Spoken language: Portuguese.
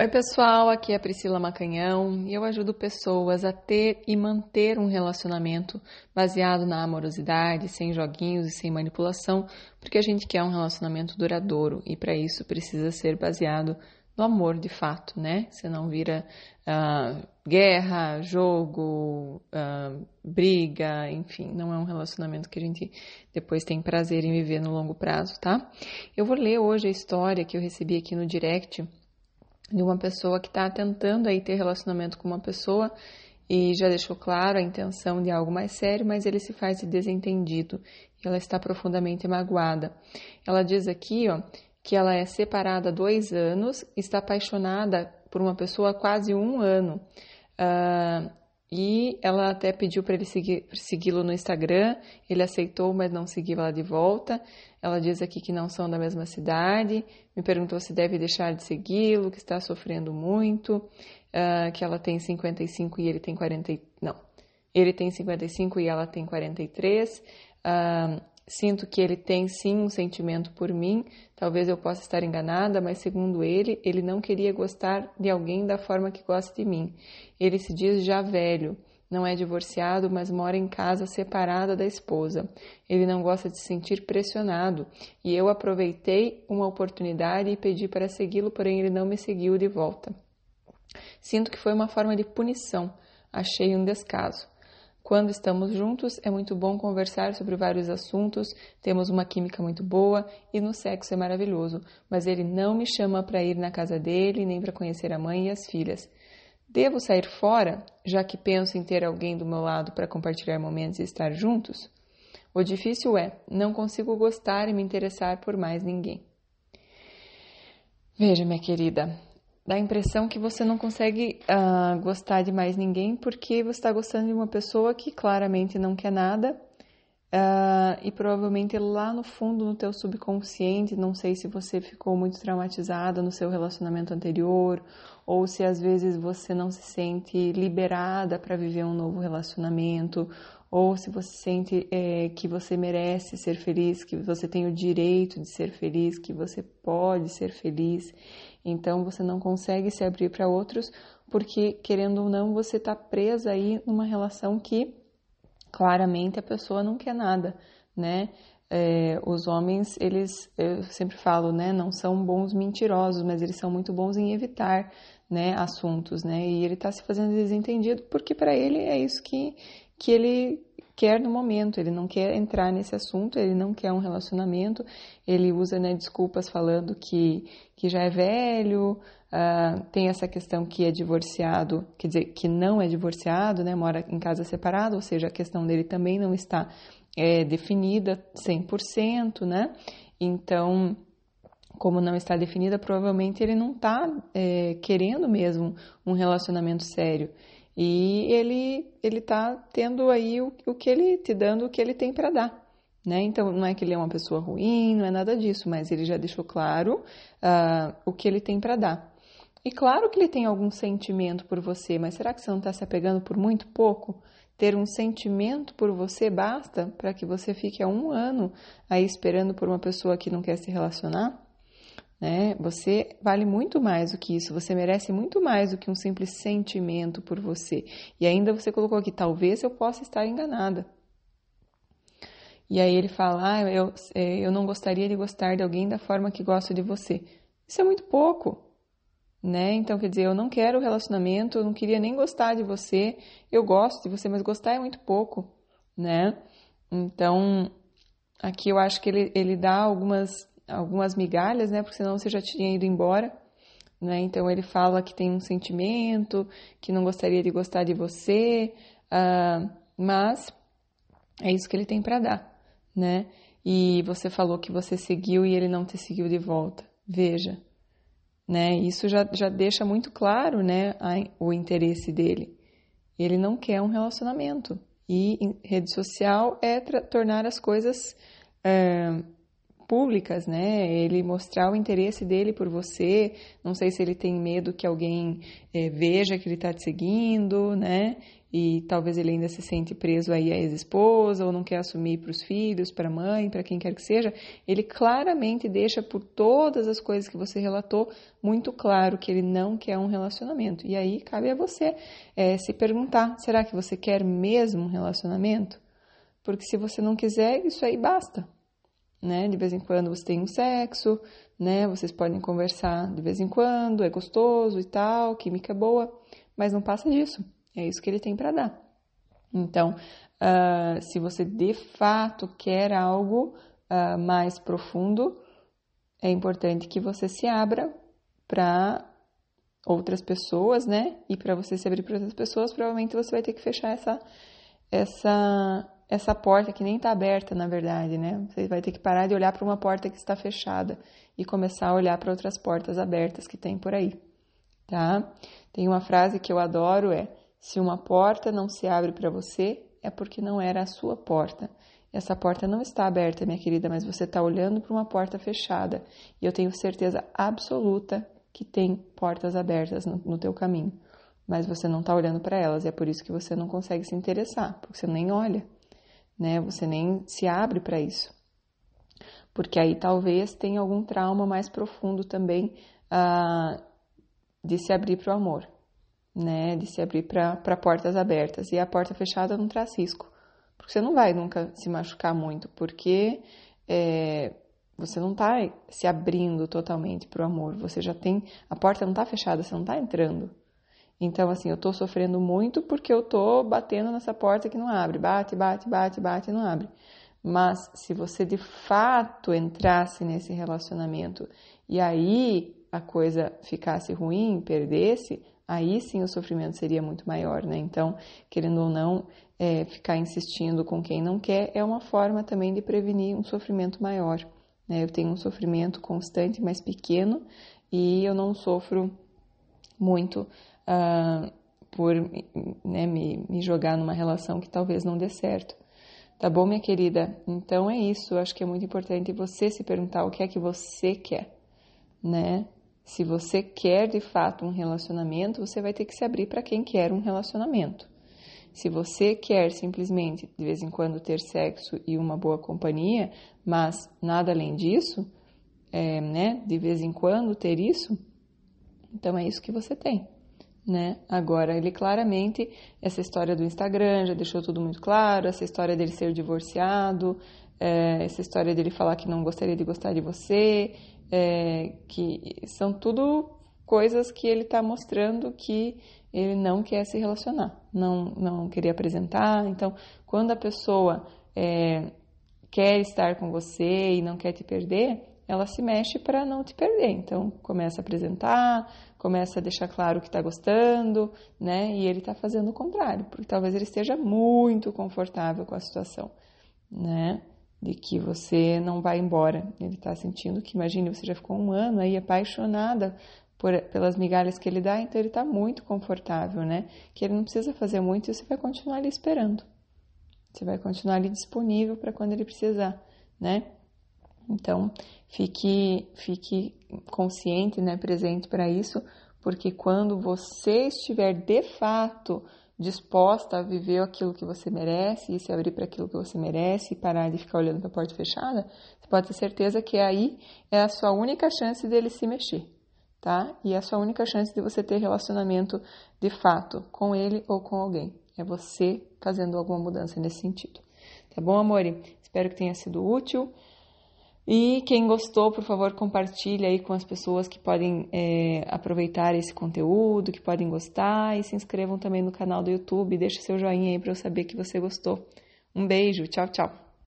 Oi, pessoal, aqui é a Priscila Macanhão e eu ajudo pessoas a ter e manter um relacionamento baseado na amorosidade, sem joguinhos e sem manipulação, porque a gente quer um relacionamento duradouro e para isso precisa ser baseado no amor de fato, né? Senão vira uh, guerra, jogo, uh, briga, enfim, não é um relacionamento que a gente depois tem prazer em viver no longo prazo, tá? Eu vou ler hoje a história que eu recebi aqui no direct de uma pessoa que está tentando aí ter relacionamento com uma pessoa e já deixou claro a intenção de algo mais sério, mas ele se faz de desentendido e ela está profundamente magoada. Ela diz aqui, ó, que ela é separada há dois anos, está apaixonada por uma pessoa há quase um ano. Uh, e ela até pediu para ele segui-lo no Instagram, ele aceitou, mas não seguiu ela de volta. Ela diz aqui que não são da mesma cidade, me perguntou se deve deixar de segui-lo, que está sofrendo muito, uh, que ela tem 55 e ele tem 40. Não, ele tem 55 e ela tem 43. Uh, Sinto que ele tem sim um sentimento por mim, talvez eu possa estar enganada, mas segundo ele, ele não queria gostar de alguém da forma que gosta de mim. Ele se diz já velho, não é divorciado, mas mora em casa separada da esposa. Ele não gosta de se sentir pressionado, e eu aproveitei uma oportunidade e pedi para segui-lo, porém ele não me seguiu de volta. Sinto que foi uma forma de punição. Achei um descaso. Quando estamos juntos, é muito bom conversar sobre vários assuntos, temos uma química muito boa e no sexo é maravilhoso, mas ele não me chama para ir na casa dele nem para conhecer a mãe e as filhas. Devo sair fora, já que penso em ter alguém do meu lado para compartilhar momentos e estar juntos? O difícil é, não consigo gostar e me interessar por mais ninguém. Veja, minha querida, dá a impressão que você não consegue uh, gostar de mais ninguém porque você está gostando de uma pessoa que claramente não quer nada uh, e provavelmente lá no fundo, no teu subconsciente, não sei se você ficou muito traumatizada no seu relacionamento anterior ou se às vezes você não se sente liberada para viver um novo relacionamento ou se você sente é, que você merece ser feliz, que você tem o direito de ser feliz, que você pode ser feliz. Então você não consegue se abrir para outros porque, querendo ou não, você está presa aí numa relação que claramente a pessoa não quer nada, né? É, os homens, eles, eu sempre falo, né, não são bons mentirosos, mas eles são muito bons em evitar, né, assuntos, né? E ele está se fazendo desentendido porque para ele é isso que, que ele quer no momento, ele não quer entrar nesse assunto, ele não quer um relacionamento, ele usa né, desculpas falando que, que já é velho, uh, tem essa questão que é divorciado, quer dizer, que não é divorciado, né, mora em casa separada, ou seja, a questão dele também não está é, definida 100%, né? Então, como não está definida, provavelmente ele não está é, querendo mesmo um relacionamento sério. E ele ele tá tendo aí o, o que ele te dando o que ele tem para dar. Né? Então, não é que ele é uma pessoa ruim, não é nada disso, mas ele já deixou claro uh, o que ele tem para dar. E claro que ele tem algum sentimento por você, mas será que você não está se apegando por muito pouco? Ter um sentimento por você basta para que você fique há um ano aí esperando por uma pessoa que não quer se relacionar? Né? Você vale muito mais do que isso, você merece muito mais do que um simples sentimento por você. E ainda você colocou aqui, talvez eu possa estar enganada. E aí ele fala, ah, eu, é, eu não gostaria de gostar de alguém da forma que gosto de você. Isso é muito pouco, né? Então, quer dizer, eu não quero relacionamento, eu não queria nem gostar de você, eu gosto de você, mas gostar é muito pouco, né? Então, aqui eu acho que ele, ele dá algumas algumas migalhas, né? Porque senão você já tinha ido embora, né? Então ele fala que tem um sentimento, que não gostaria de gostar de você, uh, mas é isso que ele tem para dar, né? E você falou que você seguiu e ele não te seguiu de volta. Veja, né? Isso já, já deixa muito claro, né? O interesse dele. Ele não quer um relacionamento. E rede social é tornar as coisas é, públicas, né? Ele mostrar o interesse dele por você. Não sei se ele tem medo que alguém é, veja que ele está te seguindo, né? E talvez ele ainda se sente preso aí à ex-esposa ou não quer assumir para os filhos, para a mãe, para quem quer que seja. Ele claramente deixa por todas as coisas que você relatou muito claro que ele não quer um relacionamento. E aí cabe a você é, se perguntar: será que você quer mesmo um relacionamento? Porque se você não quiser, isso aí basta. Né? De vez em quando você tem um sexo, né? Vocês podem conversar de vez em quando, é gostoso e tal, química boa, mas não passa disso. É isso que ele tem para dar. Então, uh, se você de fato quer algo uh, mais profundo, é importante que você se abra para outras pessoas, né? E para você se abrir para outras pessoas, provavelmente você vai ter que fechar essa essa essa porta que nem está aberta, na verdade, né? Você vai ter que parar de olhar para uma porta que está fechada e começar a olhar para outras portas abertas que tem por aí, tá? Tem uma frase que eu adoro é: se uma porta não se abre para você, é porque não era a sua porta. Essa porta não está aberta, minha querida, mas você está olhando para uma porta fechada. E eu tenho certeza absoluta que tem portas abertas no, no teu caminho. Mas você não está olhando para elas. E é por isso que você não consegue se interessar, porque você nem olha né? Você nem se abre para isso. Porque aí talvez tenha algum trauma mais profundo também ah, de se abrir para o amor, né? De se abrir para portas abertas. E a porta fechada não traz risco. Porque você não vai nunca se machucar muito, porque é, você não está se abrindo totalmente para o amor. Você já tem. A porta não está fechada, você não está entrando. Então, assim, eu tô sofrendo muito porque eu tô batendo nessa porta que não abre. Bate, bate, bate, bate e não abre. Mas se você de fato entrasse nesse relacionamento e aí a coisa ficasse ruim, perdesse, aí sim o sofrimento seria muito maior, né? Então, querendo ou não, é, ficar insistindo com quem não quer é uma forma também de prevenir um sofrimento maior. Né? Eu tenho um sofrimento constante, mas pequeno, e eu não sofro muito uh, por né, me, me jogar numa relação que talvez não dê certo. Tá bom, minha querida? Então é isso. Acho que é muito importante você se perguntar o que é que você quer, né? Se você quer de fato um relacionamento, você vai ter que se abrir para quem quer um relacionamento. Se você quer simplesmente de vez em quando ter sexo e uma boa companhia, mas nada além disso, é, né? De vez em quando ter isso, então é isso que você tem né? Agora, ele claramente, essa história do Instagram já deixou tudo muito claro, essa história dele ser divorciado, é, essa história dele falar que não gostaria de gostar de você, é, que são tudo coisas que ele está mostrando que ele não quer se relacionar, não, não queria apresentar. Então, quando a pessoa é, quer estar com você e não quer te perder, ela se mexe para não te perder. Então, começa a apresentar, começa a deixar claro que está gostando, né? E ele está fazendo o contrário, porque talvez ele esteja muito confortável com a situação, né? De que você não vai embora. Ele está sentindo que, imagine, você já ficou um ano aí apaixonada por, pelas migalhas que ele dá, então ele está muito confortável, né? Que ele não precisa fazer muito e você vai continuar ali esperando. Você vai continuar ali disponível para quando ele precisar, né? Então, fique, fique consciente, né, presente para isso, porque quando você estiver de fato disposta a viver aquilo que você merece e se abrir para aquilo que você merece e parar de ficar olhando para a porta fechada, você pode ter certeza que aí é a sua única chance dele se mexer, tá? E é a sua única chance de você ter relacionamento de fato com ele ou com alguém. É você fazendo alguma mudança nesse sentido. Tá bom, amore? Espero que tenha sido útil. E quem gostou, por favor, compartilhe aí com as pessoas que podem é, aproveitar esse conteúdo, que podem gostar e se inscrevam também no canal do YouTube. Deixe seu joinha aí para eu saber que você gostou. Um beijo, tchau, tchau.